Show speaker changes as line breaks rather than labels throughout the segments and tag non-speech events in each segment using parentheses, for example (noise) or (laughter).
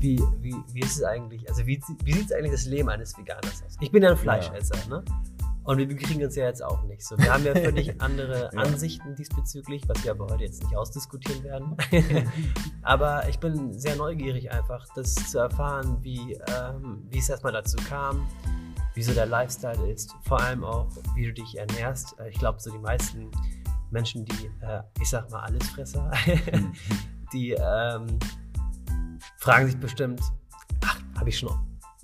Wie, wie, wie ist es eigentlich, also wie, wie sieht eigentlich das Leben eines Veganers aus? Ich bin ja ein Fleischesser, ja. ne? Und wir bekriegen uns ja jetzt auch nicht. So, wir haben ja völlig (laughs) andere ja. Ansichten diesbezüglich, was wir aber heute jetzt nicht ausdiskutieren werden. (laughs) aber ich bin sehr neugierig einfach, das zu erfahren, wie, ähm, wie es erstmal dazu kam, wie so der Lifestyle ist, vor allem auch, wie du dich ernährst. Ich glaube, so die meisten Menschen, die, äh, ich sag mal, Allesfresser, (laughs) die ähm, fragen sich bestimmt, ach, habe ich schon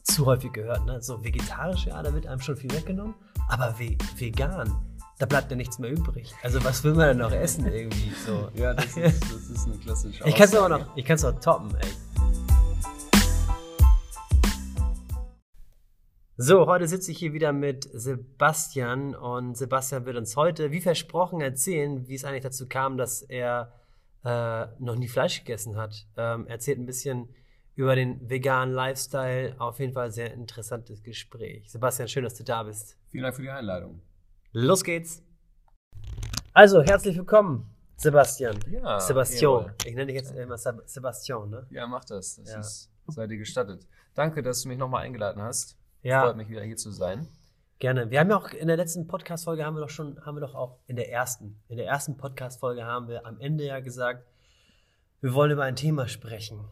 zu häufig gehört, ne? So vegetarisch, ja, da wird einem schon viel weggenommen, aber ve vegan, da bleibt ja nichts mehr übrig. Also was will man denn noch essen irgendwie? So. (laughs)
Ja, das ist, das ist eine klassische
Ich kann es auch noch, ich kann es auch toppen, ey. So, heute sitze ich hier wieder mit Sebastian und Sebastian wird uns heute, wie versprochen, erzählen, wie es eigentlich dazu kam, dass er äh, noch nie Fleisch gegessen hat. Ähm, erzählt ein bisschen über den veganen Lifestyle. Auf jeden Fall sehr interessantes Gespräch. Sebastian, schön, dass du da bist.
Vielen Dank für die Einladung.
Los geht's. Also, herzlich willkommen, Sebastian.
Ja.
Sebastian. Ich nenne dich jetzt immer Sebastian, ne?
Ja, mach das. Das ja. ist, sei dir gestattet. Danke, dass du mich nochmal eingeladen hast. Ja. Freut mich wieder hier zu sein.
Gerne. Wir haben ja auch in der letzten Podcast-Folge haben wir doch schon, haben wir doch auch in der ersten, in der ersten Podcast-Folge haben wir am Ende ja gesagt, wir wollen über ein Thema sprechen.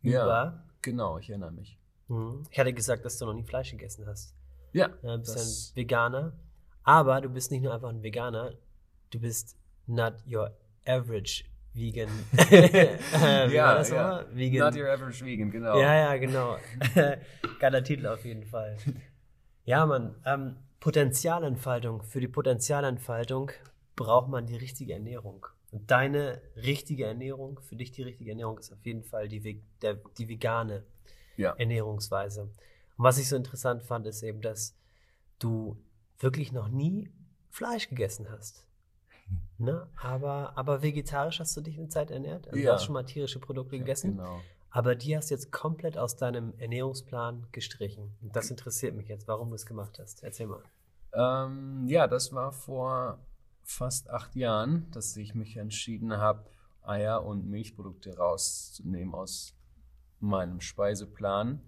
Ja, über, genau, ich erinnere mich.
Mhm. Ich hatte gesagt, dass du noch nie Fleisch gegessen hast.
Ja.
Du bist ein Veganer. Aber du bist nicht nur einfach ein Veganer, du bist not your average Vegan. (laughs) (laughs)
äh, ja, ja. Vegan. Not your average vegan, genau.
Ja, ja, genau. (laughs) Geiler Titel auf jeden Fall. Ja, Mann. Ähm, Potenzialentfaltung. Für die Potenzialentfaltung braucht man die richtige Ernährung. Und deine richtige Ernährung, für dich die richtige Ernährung ist auf jeden Fall die, der, die vegane ja. Ernährungsweise. Und was ich so interessant fand, ist eben, dass du wirklich noch nie Fleisch gegessen hast. Ne? Aber, aber vegetarisch hast du dich eine Zeit ernährt? Also ja. Du hast schon mal tierische Produkte ja, gegessen. Genau. Aber die hast du jetzt komplett aus deinem Ernährungsplan gestrichen. Und das interessiert mich jetzt, warum du es gemacht hast. Erzähl mal.
Ähm, ja, das war vor fast acht Jahren, dass ich mich entschieden habe, Eier und Milchprodukte rauszunehmen aus meinem Speiseplan.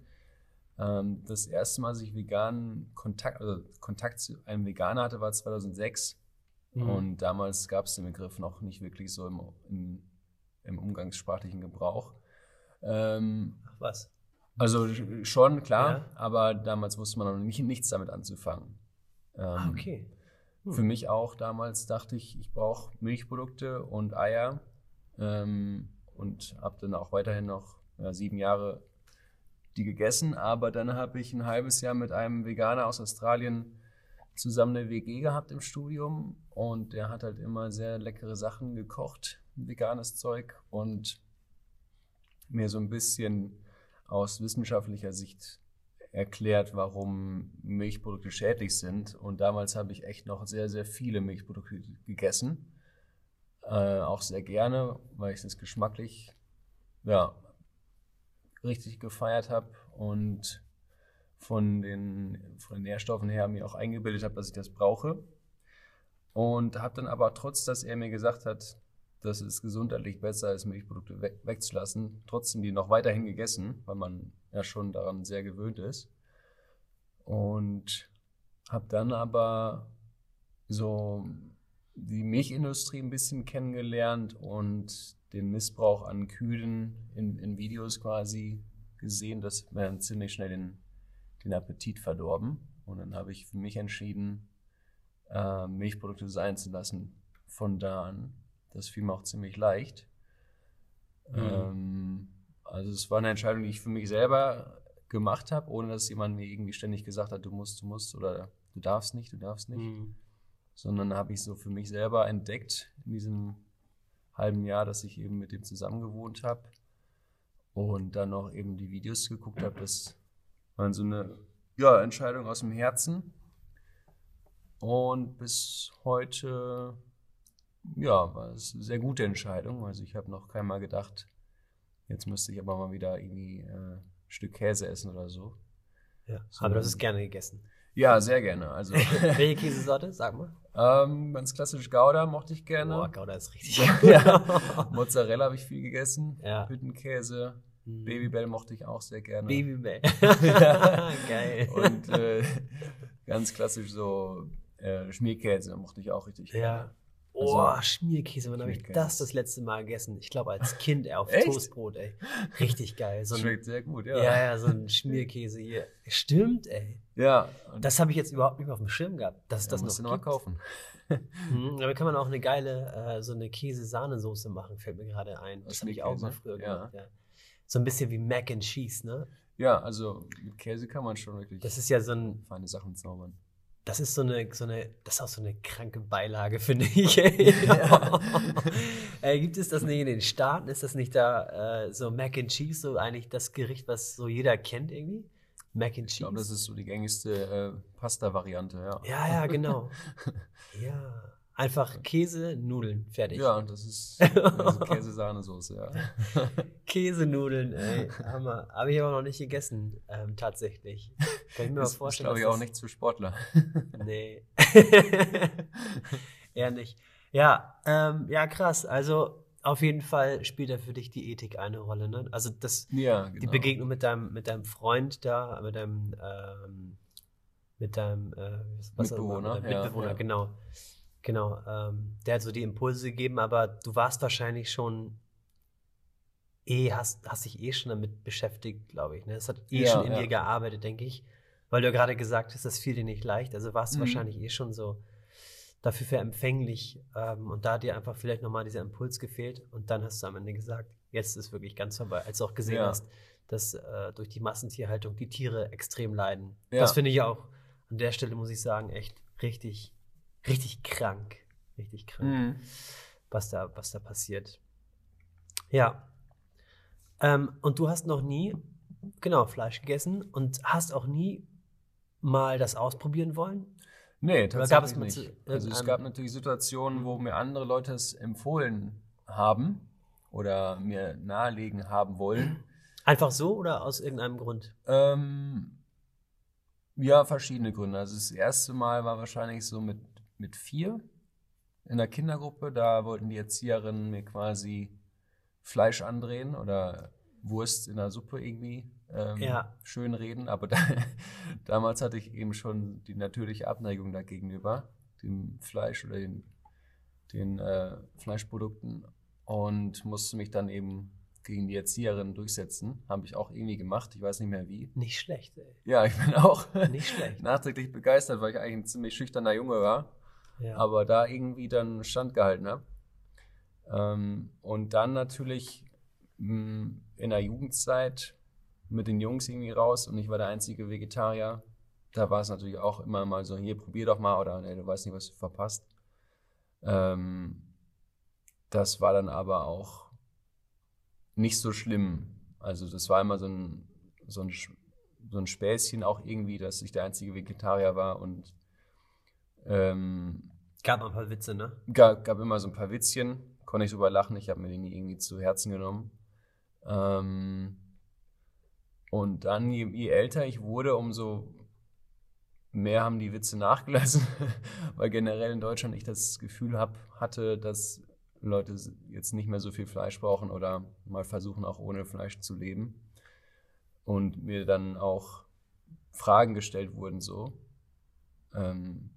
Ähm, das erste Mal, als ich veganen Kontakt, also Kontakt zu einem Veganer hatte, war 2006. Mhm. Und damals gab es den Begriff noch nicht wirklich so im, im, im umgangssprachlichen Gebrauch.
Ähm, was?
Also schon, klar, ja. aber damals wusste man noch nicht, nichts damit anzufangen.
Ähm, ah, okay.
Hm. Für mich auch damals dachte ich, ich brauche Milchprodukte und Eier ähm, und habe dann auch weiterhin noch ja, sieben Jahre die gegessen. Aber dann habe ich ein halbes Jahr mit einem Veganer aus Australien zusammen eine WG gehabt im Studium und der hat halt immer sehr leckere Sachen gekocht, veganes Zeug und mir so ein bisschen aus wissenschaftlicher Sicht erklärt, warum Milchprodukte schädlich sind. Und damals habe ich echt noch sehr, sehr viele Milchprodukte gegessen. Äh, auch sehr gerne, weil ich es geschmacklich ja, richtig gefeiert habe und von den, von den Nährstoffen her mir auch eingebildet habe, dass ich das brauche. Und habe dann aber trotz, dass er mir gesagt hat, das ist gesundheitlich besser ist, Milchprodukte weg, wegzulassen, trotzdem die noch weiterhin gegessen, weil man ja schon daran sehr gewöhnt ist. Und habe dann aber so die Milchindustrie ein bisschen kennengelernt und den Missbrauch an Kühen in, in Videos quasi gesehen. Das wäre ziemlich schnell den, den Appetit verdorben. Und dann habe ich für mich entschieden, äh, Milchprodukte sein zu lassen von da an. Das fiel mir auch ziemlich leicht. Mhm. Ähm, also es war eine Entscheidung, die ich für mich selber gemacht habe, ohne dass jemand mir irgendwie ständig gesagt hat, du musst, du musst oder du darfst nicht, du darfst nicht. Mhm. Sondern habe ich so für mich selber entdeckt in diesem halben Jahr, dass ich eben mit dem zusammen gewohnt habe und dann noch eben die Videos geguckt habe. Das war so eine ja, Entscheidung aus dem Herzen. Und bis heute ja, war es eine sehr gute Entscheidung. Also ich habe noch keinmal gedacht, jetzt müsste ich aber mal wieder irgendwie äh, ein Stück Käse essen oder so.
Ja, so, aber das ist gerne gegessen.
Ja, sehr gerne. Also (laughs)
Welche (laughs) Käsesorte? Sag mal.
Ähm, ganz klassisch Gouda mochte ich gerne.
Boah, Gouda ist richtig. ja. (laughs)
Mozzarella habe ich viel gegessen.
Ja.
Hüttenkäse.
Mhm.
Babybell mochte ich auch sehr gerne.
Babybell. Geil.
Und äh, ganz klassisch so äh, Schmierkäse mochte ich auch richtig
ja.
gerne.
Oh,
Also-
Schmierkäse, wann habe ich das das letzte Mal gegessen? Ich glaube als Kind auf? Toastbrot, ey. Richtig geil. So ein,
Schmeckt sehr gut,
ja.
ja.
ja, so ein Schmierkäse hier. Stimmt, ey.
Ja,
Das habe ich jetzt überhaupt nicht mehr auf dem Schirm gehabt, dass es
das
das noch
noch kaufen. (laughs)
Mhm, damit kann man auch eine geile, äh, so eine Käse-Sahnesoße machen, fällt mir gerade ein. Das
Aus
habe ich auch mal früher
Ja.
gemacht, ja. So ein bisschen wie Mac and Cheese, ne?
Ja, also mit Käse kann man schon wirklich
Das ist ja so ein,
feine Sachen zaubern.
Das ist so eine, so eine, das ist auch so eine kranke Beilage, finde (laughs) ich. äh, gibt es das nicht in den Staaten? Ist das nicht da äh, so Mac and Cheese, so eigentlich das Gericht, was so jeder kennt irgendwie? Mac and
Ich
Cheese?
glaube, das ist so die gängigste äh, Pasta-Variante, ja.
ja, ja, genau. (laughs) ja. Einfach Käse, Nudeln, fertig.
Ja, das ist also (laughs) Käse-Sahnesoße, ja. (laughs)
Käsenudeln, ey. Hammer. Habe ich aber noch nicht gegessen, ähm, tatsächlich. Kann ich mir mal
Das (laughs) ist,
vorstellen.
glaube ich, auch nichts für Sportler.
Nee. Eher nicht. Ja, ähm, ja, krass. Also auf jeden Fall spielt da für dich die Ethik eine Rolle, ne? Also das,
Ja,
die
genau.
Begegnung mit deinem, mit deinem Freund da, mit deinem, ähm, mit deinem äh, immer,
Mitbewohner,
mit deinem
ja,
Mitbewohner,
ja.
genau. Genau. Ähm, der hat so die Impulse gegeben, aber du warst wahrscheinlich schon eh, hast, hast dich eh schon damit beschäftigt, glaube ich. Ne? Es hat eh
Ja,
schon in
ja.
dir gearbeitet, denke ich. Weil du ja gerade gesagt hast, das fiel dir nicht leicht. Also warst du
Mhm.
wahrscheinlich eh schon so dafür für empfänglich. Ähm, und da hat dir einfach vielleicht nochmal dieser Impuls gefehlt. Und dann hast du am Ende gesagt, jetzt ist wirklich ganz vorbei. Als du auch gesehen
Ja.
hast, dass äh, durch die Massentierhaltung die Tiere extrem leiden. Das finde ich auch an der Stelle, muss ich sagen, echt richtig, richtig krank. Richtig krank
Mhm.
was da, was da passiert. Ja. Ähm, und du hast noch nie, genau, Fleisch gegessen und hast auch nie mal das ausprobieren wollen?
Nee, tatsächlich
gab es mal
nicht.
zu
also es gab natürlich Situationen, wo mir andere Leute es empfohlen haben oder mir nahelegen haben wollen.
Einfach so oder aus irgendeinem Grund?
Ähm, ja, verschiedene Gründe. Also das erste Mal war wahrscheinlich so mit, mit vier in der Kindergruppe. Da wollten die Erzieherinnen mir quasi Fleisch andrehen oder Wurst in der Suppe irgendwie ähm,
Ja.
schön reden. Aber da, (laughs) damals hatte ich eben schon die natürliche Abneigung dagegenüber, dem Fleisch oder den, den äh, Fleischprodukten und musste mich dann eben gegen die Erzieherin durchsetzen. Habe ich auch irgendwie gemacht. Ich weiß nicht mehr wie.
Nicht schlecht, ey.
Ja, ich bin auch
Nicht schlecht. (laughs)
nachträglich begeistert, weil ich eigentlich ein ziemlich schüchterner Junge war, Aber da irgendwie dann standgehalten habe. Ähm, und dann natürlich mh, in der Jugendzeit mit den Jungs irgendwie raus und ich war der einzige Vegetarier. Da war es natürlich auch immer mal so, hier, probier doch mal oder nee, du weißt nicht, was du verpasst. Ähm, das war dann aber auch nicht so schlimm. Also das war immer so ein, so ein, so ein Späßchen auch irgendwie, dass ich der einzige Vegetarier war und ähm,
Gab ein paar Witze, ne?
gab, gab immer so ein paar Witzchen, konnte ich drüber lachen, ich habe mir die nie irgendwie zu Herzen genommen. Ähm, und dann, je, je älter ich wurde, umso mehr haben die Witze nachgelassen, (laughs) weil generell in Deutschland ich das Gefühl hab, hatte, dass Leute jetzt nicht mehr so viel Fleisch brauchen oder mal versuchen, auch ohne Fleisch zu leben. Und mir dann auch Fragen gestellt wurden, so, ähm,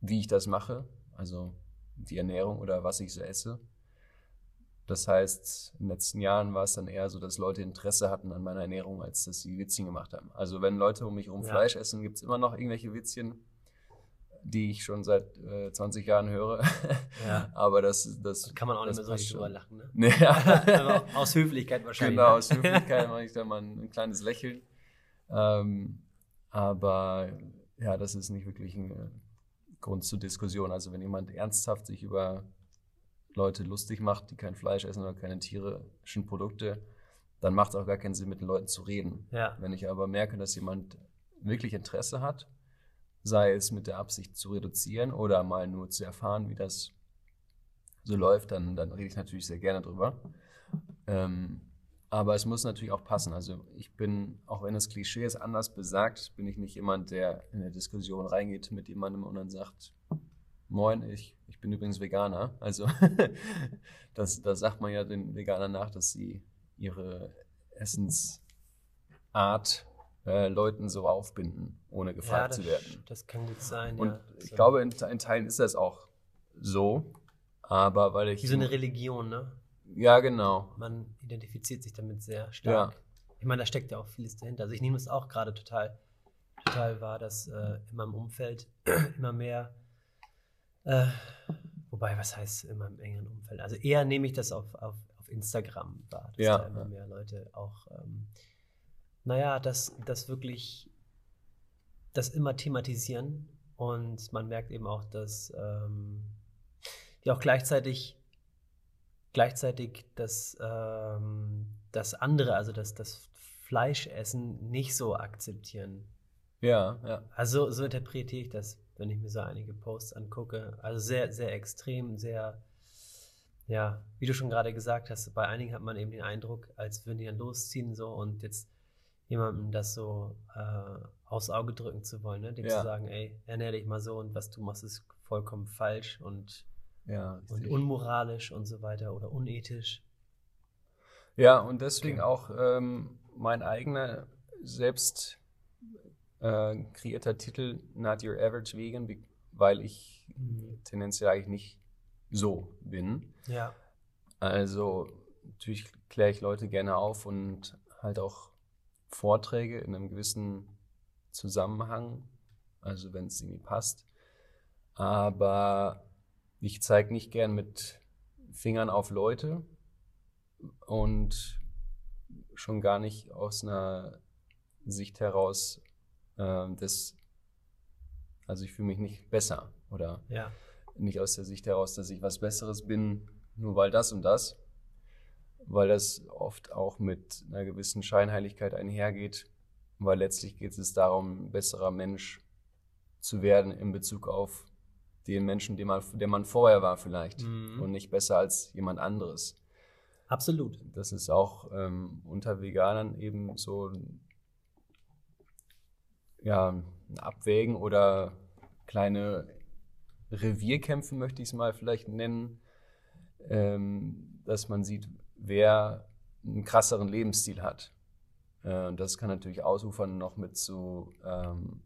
wie ich das mache, also die Ernährung oder was ich so esse. Das heißt, in den letzten Jahren war es dann eher so, dass Leute Interesse hatten an meiner Ernährung, als dass sie Witzchen gemacht haben. Also wenn Leute um mich herum
Ja.
Fleisch essen, gibt es immer noch irgendwelche Witzchen, die ich schon seit äh, 20 Jahren höre.
Ja. (laughs)
Aber das, das
Kann man auch nicht mehr so richtig drüber lachen, ne? (laughs)
Nee,
Aber (laughs) aus Höflichkeit wahrscheinlich.
Genau,
ne?
aus Höflichkeit mache ich da mal ein, ein kleines Lächeln. Ähm, aber ja, das ist nicht wirklich ein äh, Grund zur Diskussion. Also wenn jemand ernsthaft sich über Leute lustig macht, die kein Fleisch essen oder keine tierischen Produkte, dann macht es auch gar keinen Sinn, mit den Leuten zu reden.
Ja.
Wenn ich aber merke, dass jemand wirklich Interesse hat, sei es mit der Absicht zu reduzieren oder mal nur zu erfahren, wie das so läuft, dann, dann rede ich natürlich sehr gerne drüber. Ähm, aber es muss natürlich auch passen. Also ich bin, auch wenn das Klischee es anders besagt, bin ich nicht jemand, der in eine Diskussion reingeht mit jemandem und dann sagt, moin, ich, ich bin übrigens Veganer. Also (laughs) das, das sagt man ja den Veganern nach, dass sie ihre Essensart äh, Leuten so aufbinden, ohne gefragt
das,
zu werden.
Das kann gut sein.
Und
ja.
ich
So.
glaube, in, in Teilen ist das auch so. Aber weil ich.
Wie so eine Religion, ne?
Ja, genau.
Man identifiziert sich damit sehr stark.
Ja.
Ich meine, da steckt ja auch vieles dahinter. Also ich nehme es auch gerade total, total wahr, dass äh, in meinem Umfeld (clears throat) immer mehr, äh, wobei, was heißt in meinem engeren Umfeld? Also eher nehme ich das auf, auf, auf Instagram wahr, dass
Ja.
da immer mehr Leute auch, ähm, naja, das, das wirklich, das immer thematisieren und man merkt eben auch, dass ähm, die auch gleichzeitig gleichzeitig das, ähm, das andere, also das, das Fleischessen nicht so akzeptieren.
Ja, ja.
Also so interpretiere ich das, wenn ich mir so einige Posts angucke. Also sehr, sehr extrem, sehr, ja, wie du schon gerade gesagt hast, bei einigen hat man eben den Eindruck, als würden die dann losziehen so und jetzt jemandem das so äh, aufs Auge drücken zu wollen, ne? dem
Ja.
zu sagen, ey, ernähr dich mal so und was du machst, ist vollkommen falsch und
Ja,
und unmoralisch und so weiter oder unethisch.
Ja, und deswegen
Okay.
auch ähm, mein eigener selbst äh, kreierter Titel Not Your Average Vegan, weil ich tendenziell eigentlich nicht so bin.
Ja,
Also natürlich kläre ich Leute gerne auf und halt auch Vorträge in einem gewissen Zusammenhang, also wenn es irgendwie passt. Aber ich zeige nicht gern mit Fingern auf Leute und schon gar nicht aus einer Sicht heraus äh, des, also ich fühle mich nicht besser oder
ja,
nicht aus der Sicht heraus, dass ich was Besseres bin, nur weil das und das, weil das oft auch mit einer gewissen Scheinheiligkeit einhergeht, weil letztlich geht es darum, ein besserer Mensch zu werden in Bezug auf den Menschen, den man, der man vorher war vielleicht
Mhm.
und nicht besser als jemand anderes.
absolut.
Das ist auch ähm, unter Veganern eben so ein- ja, ein Abwägen oder kleine Revierkämpfe, möchte ich es mal vielleicht nennen, ähm, dass man sieht, wer einen krasseren Lebensstil hat. Äh, und das kann natürlich ausufern noch mit so ähm,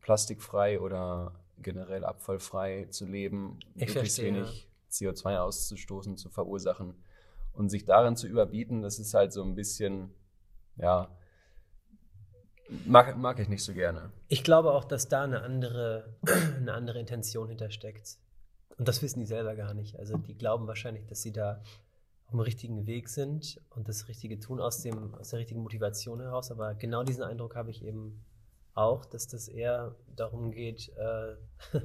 plastikfrei oder generell abfallfrei zu leben,
Ich
möglichst
verstehe,
wenig CO2 auszustoßen, zu verursachen und sich darin zu überbieten, das ist halt so ein bisschen, ja, mag, mag ich nicht so gerne.
Ich glaube auch, dass da eine andere, (clears throat) eine andere Intention hintersteckt. Und das wissen die selber gar nicht. Also die glauben wahrscheinlich, dass sie da auf dem richtigen Weg sind und das Richtige tun aus, dem, aus der richtigen Motivation heraus. Aber genau diesen Eindruck habe ich eben auch, dass das eher darum geht, äh, (laughs)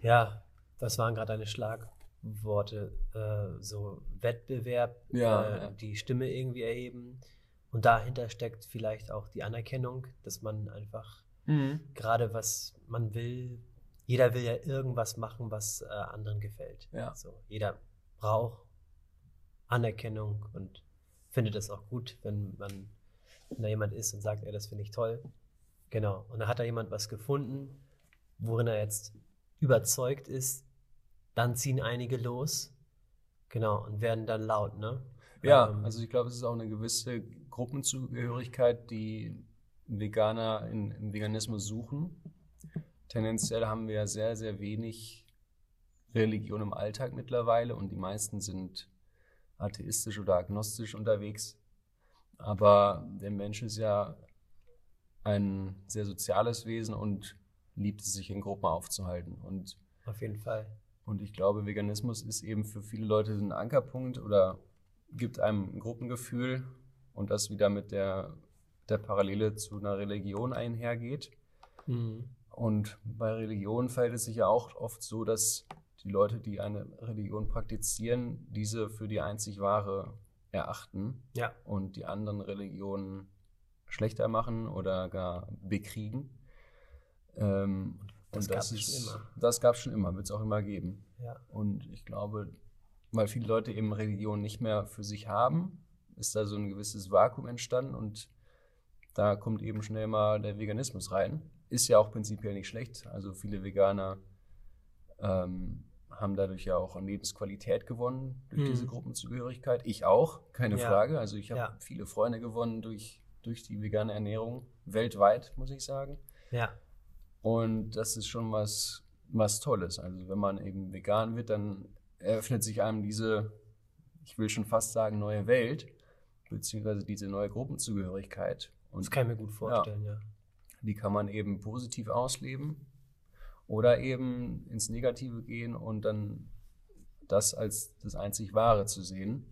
ja, was waren gerade deine Schlagworte? Äh, so Wettbewerb,
Ja,
äh, die Stimme irgendwie erheben. Und dahinter steckt vielleicht auch die Anerkennung, dass man einfach gerade was man will, jeder will ja irgendwas machen, was äh, anderen gefällt.
Ja.
So, jeder braucht Anerkennung und findet es auch gut, wenn man wenn da jemand ist und sagt, ey, das finde ich toll. Genau. Und da hat da jemand was gefunden, worin er jetzt überzeugt ist, dann ziehen einige los. Genau, und werden dann laut, ne?
Ja,
Ähm,
also ich glaube, es ist auch eine gewisse Gruppenzugehörigkeit, die Veganer in, im Veganismus suchen. Tendenziell haben wir ja sehr, sehr wenig Religion im Alltag mittlerweile und die meisten sind atheistisch oder agnostisch unterwegs. Aber der Mensch ist ja ein sehr soziales Wesen und liebt es, sich in Gruppen aufzuhalten. Und
auf jeden Fall.
und ich glaube, Veganismus ist eben für viele Leute ein Ankerpunkt oder gibt einem ein Gruppengefühl und das wieder mit der, der Parallele zu einer Religion einhergeht.
Mhm.
Und bei Religion verhält es sich ja auch oft so, dass die Leute, die eine Religion praktizieren, diese für die einzig wahre erachten
Ja,
und die anderen Religionen schlechter machen oder gar bekriegen. Ähm,
Das
und
gab's schon immer.
Das gab es schon immer, wird es auch immer geben.
ja.
Und ich glaube, weil viele Leute eben Religion nicht mehr für sich haben, ist da so ein gewisses Vakuum entstanden und da kommt eben schnell mal der Veganismus rein. Ist ja auch prinzipiell nicht schlecht. Also viele Veganer ähm, haben dadurch ja auch an Lebensqualität gewonnen durch
Mhm.
diese Gruppenzugehörigkeit. Ich auch, keine
Ja.
Frage. Also ich habe
Ja.
viele Freunde gewonnen durch, durch die vegane Ernährung, weltweit, muss ich sagen.
Ja.
Und das ist schon was, was Tolles. Also wenn man eben vegan wird, dann eröffnet sich einem diese, ich will schon fast sagen, neue Welt, beziehungsweise diese neue Gruppenzugehörigkeit.
Das
Und
kann ich mir gut vorstellen, ja.
die kann man eben positiv ausleben oder eben ins Negative gehen und dann das als das einzig Wahre zu sehen.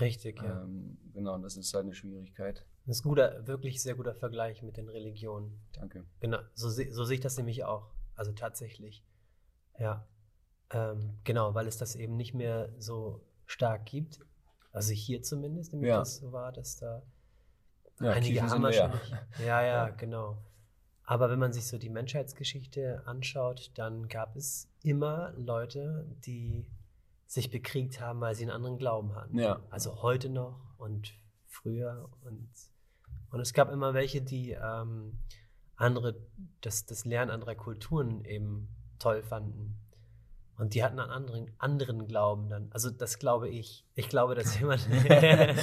Richtig, ja.
Ähm, genau, und das ist halt eine Schwierigkeit.
Das ist ein guter, wirklich sehr guter Vergleich mit den Religionen.
Danke.
Genau, so, so sehe ich das nämlich auch. Also tatsächlich. Ja. Ähm, genau, weil es das eben nicht mehr so stark gibt. Also hier zumindest, nämlich
Ja.
das so war, dass da
Ja,
einige
Kirchen
haben. Ja, ja, (laughs)
Ja.
genau. Aber wenn man sich so die Menschheitsgeschichte anschaut, dann gab es immer Leute, die sich bekriegt haben, weil sie einen anderen Glauben hatten.
Ja.
Also heute noch und früher und und es gab immer welche, die ähm, andere, das, das Lernen anderer Kulturen eben toll fanden. Und die hatten einen anderen, anderen Glauben dann. Also das glaube ich. Ich glaube, dass (laughs) jemand. (laughs) ja,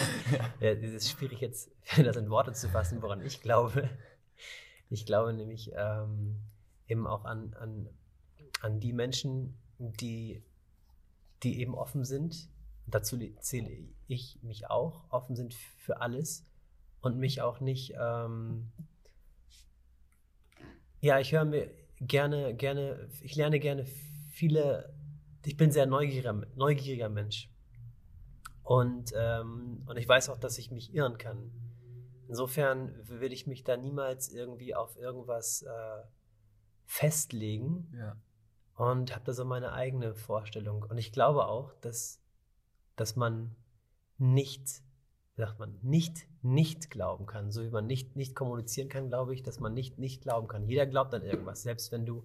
es ist schwierig jetzt, (laughs) das in Worte zu fassen, woran ich glaube. Ich glaube nämlich ähm, eben auch an, an, an die Menschen, die, die eben offen sind. Dazu zähle ich mich auch, offen sind für alles und mich auch nicht. Ähm, ja, ich höre mir gerne, gerne, ich lerne gerne viele. Ich bin sehr neugieriger, neugieriger Mensch. Und, ähm, und ich weiß auch, dass ich mich irren kann. Insofern will ich mich da niemals irgendwie auf irgendwas äh, festlegen
Ja.
und habe da so meine eigene Vorstellung. Und ich glaube auch, dass, dass man nicht, sagt man, nicht nicht glauben kann. So wie man nicht nicht kommunizieren kann, glaube ich, dass man nicht nicht glauben kann. Jeder glaubt an irgendwas. Selbst wenn du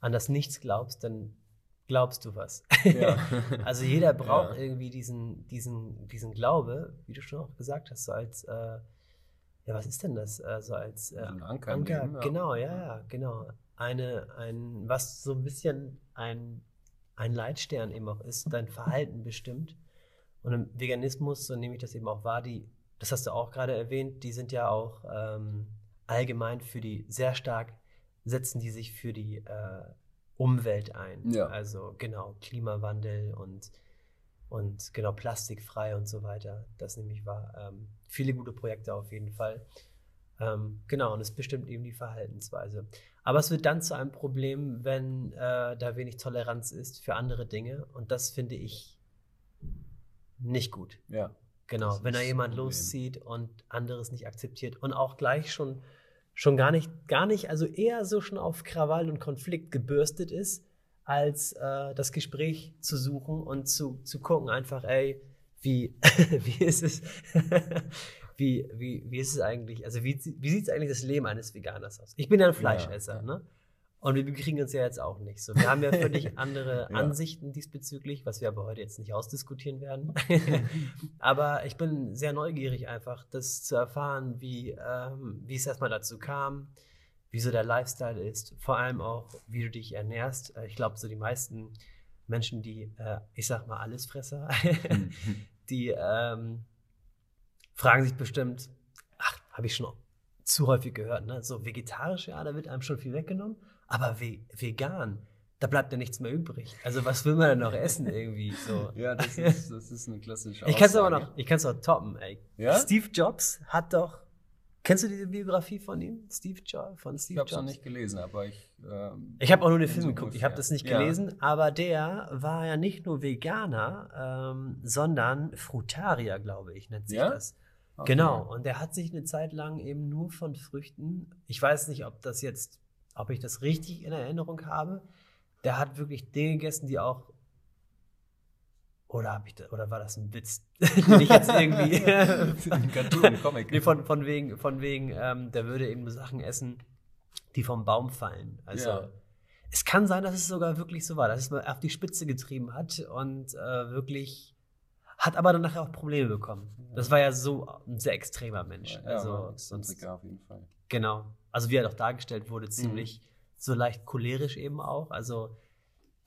an das Nichts glaubst, dann glaubst du was.
Ja. (laughs)
also jeder braucht
Ja.
irgendwie diesen, diesen, diesen Glaube, wie du schon auch gesagt hast, so als, äh, ja, was ist denn das? Äh, so als äh,
Anker Leben, ja.
genau, ja, ja, genau. Eine, ein, was so ein bisschen ein, ein Leitstern eben auch ist, dein Verhalten bestimmt. Und im Veganismus, so nehme ich das eben auch wahr, die, das hast du auch gerade erwähnt, die sind ja auch ähm, allgemein für die, sehr stark setzen die sich für die äh, Umwelt ein.
Ja.
Also genau, Klimawandel und, und genau plastikfrei und so weiter. Das nehme ich wahr. Ähm, viele gute Projekte auf jeden Fall. Ähm, genau, und es bestimmt eben die Verhaltensweise. Aber es wird dann zu einem Problem, wenn äh, da wenig Toleranz ist für andere Dinge. Und das finde ich nicht gut.
ja.
Genau, wenn da jemand loszieht und anderes nicht akzeptiert und auch gleich schon, schon gar nicht, gar nicht, also eher so schon auf Krawall und Konflikt gebürstet ist, als äh, das Gespräch zu suchen und zu, zu gucken, einfach, ey, wie, (laughs) wie ist es, (laughs) wie, wie, wie ist es eigentlich, also wie, wie sieht es eigentlich das Leben eines Veganers aus? Ich bin ja ein Fleischesser,
ja.
ne? Und wir bekriegen uns ja jetzt auch nicht so. Wir haben ja völlig (laughs) andere
Ja.
Ansichten diesbezüglich, was wir aber heute jetzt nicht ausdiskutieren werden. (laughs) (laughs) aber ich bin sehr neugierig einfach, das zu erfahren, wie, ähm, wie es erstmal dazu kam, wie so der Lifestyle ist, vor allem auch, wie du dich ernährst. Äh, Ich glaube, so die meisten Menschen, die, äh, ich sag mal, Allesfresser, die ähm, fragen sich bestimmt, ach, habe ich schon zu häufig gehört, ne? So vegetarisch, ja, da wird einem schon viel weggenommen, aber ve vegan, da bleibt ja nichts mehr übrig. Also was will man denn noch essen irgendwie? So. (laughs)
ja, das ist, das ist eine klassische
Ich kann es aber
Aussage.
noch, ich kann es noch toppen, ey.
Ja?
Steve Jobs hat doch, kennst du diese Biografie von ihm? Steve Jobs, von
Ich
Steve
habe es
Jobs?
noch nicht gelesen, aber ich. Ähm,
Ich habe auch nur den Film
so
geguckt, ich habe das nicht
Ja.
gelesen, aber der war ja nicht nur Veganer, ähm, sondern Frutarier, glaube ich, nennt sich
Ja?
das.
Okay.
Genau, und der hat sich eine Zeit lang eben nur von Früchten, ich weiß nicht, ob das jetzt, ob ich das richtig in Erinnerung habe, der hat wirklich Dinge gegessen, die auch, oder, ich da, oder war das ein Witz, (laughs) den ich jetzt irgendwie, (laughs)
Ein Cartoon, Comic.
nee, von, von wegen, von wegen ähm, der würde eben Sachen essen, die vom Baum fallen. Also
Ja.
es kann sein, dass es sogar wirklich so war, dass es mal auf die Spitze getrieben hat und äh, wirklich hat aber dann nachher auch Probleme bekommen. Das war ja so ein sehr extremer Mensch.
Ja,
also sonst,
auf jeden Fall.
Genau. Also wie er doch dargestellt wurde,
Mhm.
ziemlich so leicht cholerisch eben auch. Also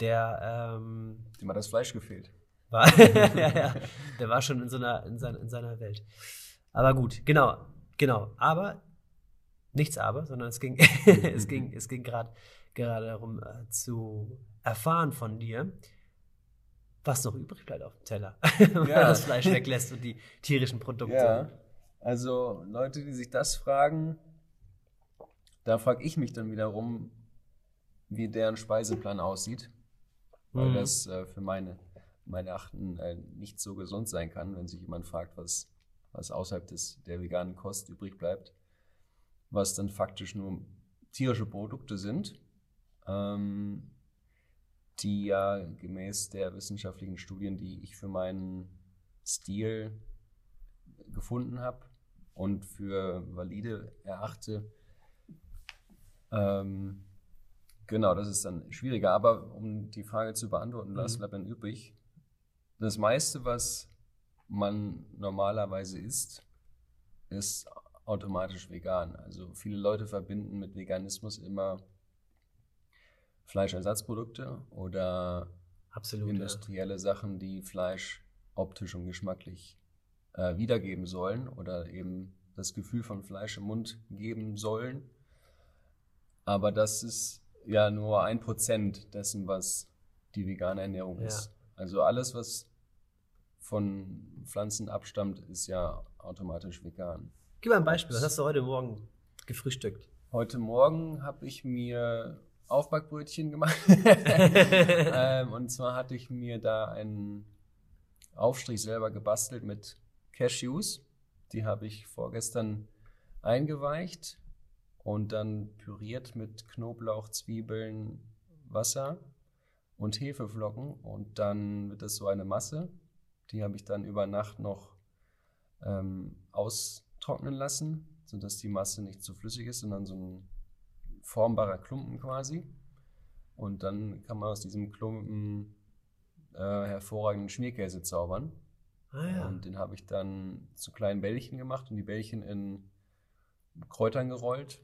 der ähm,
Dem hat das Fleisch gefehlt.
war, (laughs) ja, ja, der war schon in, so einer, in, seiner, in seiner Welt. Aber gut, genau, genau. Aber nichts aber, sondern es ging, (laughs) es ging, es ging gerade gerade darum äh, zu erfahren von dir, was noch übrig bleibt auf dem Teller, (laughs) wenn man
Ja.
das Fleisch weglässt und die tierischen Produkte.
Ja, also Leute, die sich das fragen, da frage ich mich dann wiederum, wie deren Speiseplan aussieht, weil
Mhm.
das äh, für meine, meine Achten äh, nicht so gesund sein kann, wenn sich jemand fragt, was, was außerhalb des, der veganen Kost übrig bleibt, was dann faktisch nur tierische Produkte sind, ähm, die ja gemäß der wissenschaftlichen Studien, die ich für meinen Stil gefunden habe und für valide erachte. Ähm, genau, das ist dann schwieriger. Aber um die Frage zu beantworten, was
Mhm.
bleibt dann übrig? Das meiste, was man normalerweise isst, ist automatisch vegan. Also viele Leute verbinden mit Veganismus immer Fleischersatzprodukte oder
Absolut. Ja.
industrielle Sachen, die Fleisch optisch und geschmacklich äh, wiedergeben sollen oder eben das Gefühl von Fleisch im Mund geben sollen. Aber das ist ja nur ein Prozent dessen, was die vegane Ernährung
Ja.
ist. Also alles, was von Pflanzen abstammt, ist ja automatisch vegan.
Gib mal ein Beispiel. Was hast du heute Morgen gefrühstückt?
Heute Morgen habe ich mir Aufbackbrötchen gemacht. (laughs) ähm, und zwar hatte ich mir da einen Aufstrich selber gebastelt mit Cashews. Die habe ich vorgestern eingeweicht und dann püriert mit Knoblauch, Zwiebeln, Wasser und Hefeflocken. Und dann wird das so eine Masse. Die habe ich dann über Nacht noch ähm, austrocknen lassen, sodass die Masse nicht zu flüssig ist, sondern so ein formbarer Klumpen quasi. Und dann kann man aus diesem Klumpen äh, hervorragenden Schmierkäse zaubern.
Ah ja.
Und den habe ich dann zu kleinen Bällchen gemacht und die Bällchen in Kräutern gerollt.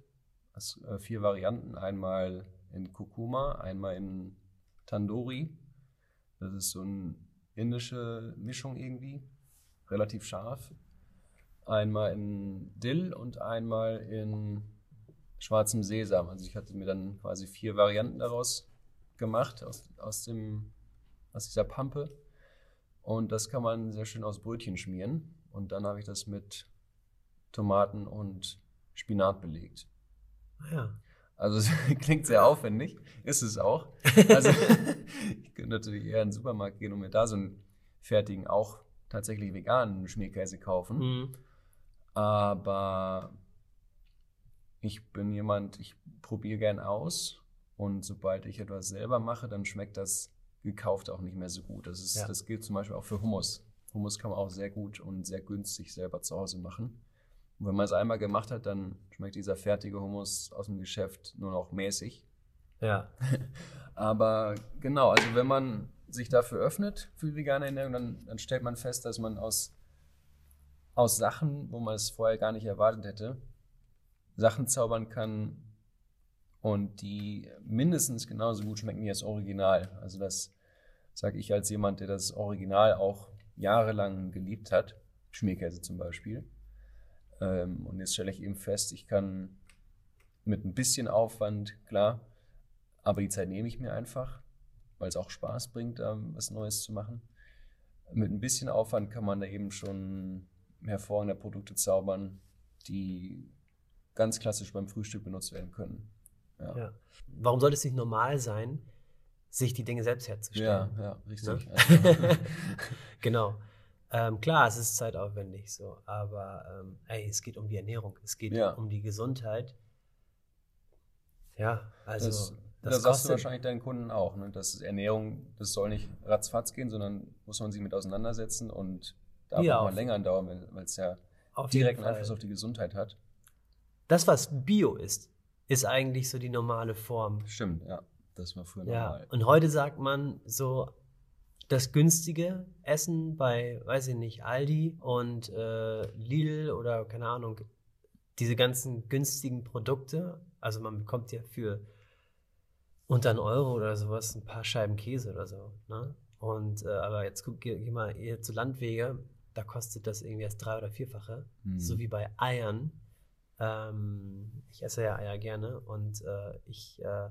Äh, vier Varianten. Einmal in Kurkuma, einmal in Tandoori. Das ist so eine indische Mischung irgendwie. Relativ scharf. Einmal in Dill und einmal in schwarzem Sesam. Also ich hatte mir dann quasi vier Varianten daraus gemacht, aus, aus, dem, aus dieser Pampe. Und das kann man sehr schön aus Brötchen schmieren. Und dann habe ich das mit Tomaten und Spinat belegt.
Ah ja.
Also es (laughs) klingt sehr aufwendig, ist es auch. Also (laughs) (laughs) ich könnte natürlich eher in den Supermarkt gehen und mir da so einen fertigen, auch tatsächlich veganen Schmierkäse kaufen.
Mhm.
Aber ich bin jemand, ich probiere gern aus und sobald ich etwas selber mache, dann schmeckt das gekauft auch nicht mehr so gut. Das, ist,
Ja.
das gilt zum Beispiel auch für Hummus. Hummus kann man auch sehr gut und sehr günstig selber zu Hause machen. Und wenn man es einmal gemacht hat, dann schmeckt dieser fertige Hummus aus dem Geschäft nur noch mäßig.
Ja. (laughs)
Aber genau, also wenn man sich dafür öffnet für vegane Ernährung, dann, dann stellt man fest, dass man aus, aus Sachen, wo man es vorher gar nicht erwartet hätte, Sachen zaubern kann und die mindestens genauso gut schmecken wie das Original. Also das sage ich als jemand, der das Original auch jahrelang geliebt hat, Schmierkäse zum Beispiel. Ähm, und jetzt stelle ich eben fest, ich kann mit ein bisschen Aufwand, klar, aber die Zeit nehme ich mir einfach, weil es auch Spaß bringt, ähm, was Neues zu machen. Mit ein bisschen Aufwand kann man da eben schon hervorragende Produkte zaubern, die ganz klassisch beim Frühstück benutzt werden können. Ja,
ja. Warum sollte es nicht normal sein, sich die Dinge selbst
ja,
herzustellen?
ja richtig.
Ne?
Also, (laughs) (laughs)
genau. Ähm, klar, es ist zeitaufwendig so, aber ähm, ey, es geht um die Ernährung, es geht
Ja.
um die Gesundheit. Ja, also
das,
das,
das sagst du wahrscheinlich deinen Kunden auch. Ne? Das ist Ernährung, das soll nicht ratzfatz gehen, sondern muss man sich mit auseinandersetzen und darf
Ja,
auch mal länger dauern, weil es ja direkten. Einfluss auf die Gesundheit hat.
Das, was Bio ist, ist eigentlich so die normale Form.
Stimmt, ja. Das war früher
Ja,
normal.
und heute sagt man so, das günstige Essen bei, weiß ich nicht, Aldi und äh, Lidl oder keine Ahnung, diese ganzen günstigen Produkte, also man bekommt ja für unter einen Euro oder sowas, ein paar Scheiben Käse oder so. Ne? Und äh, aber jetzt guck, geh, geh mal hier zu Landwege, da kostet das irgendwie erst drei- oder vierfache.
Hm.
So wie bei Eiern. Ähm, ich esse ja Eier gerne und äh, ich äh,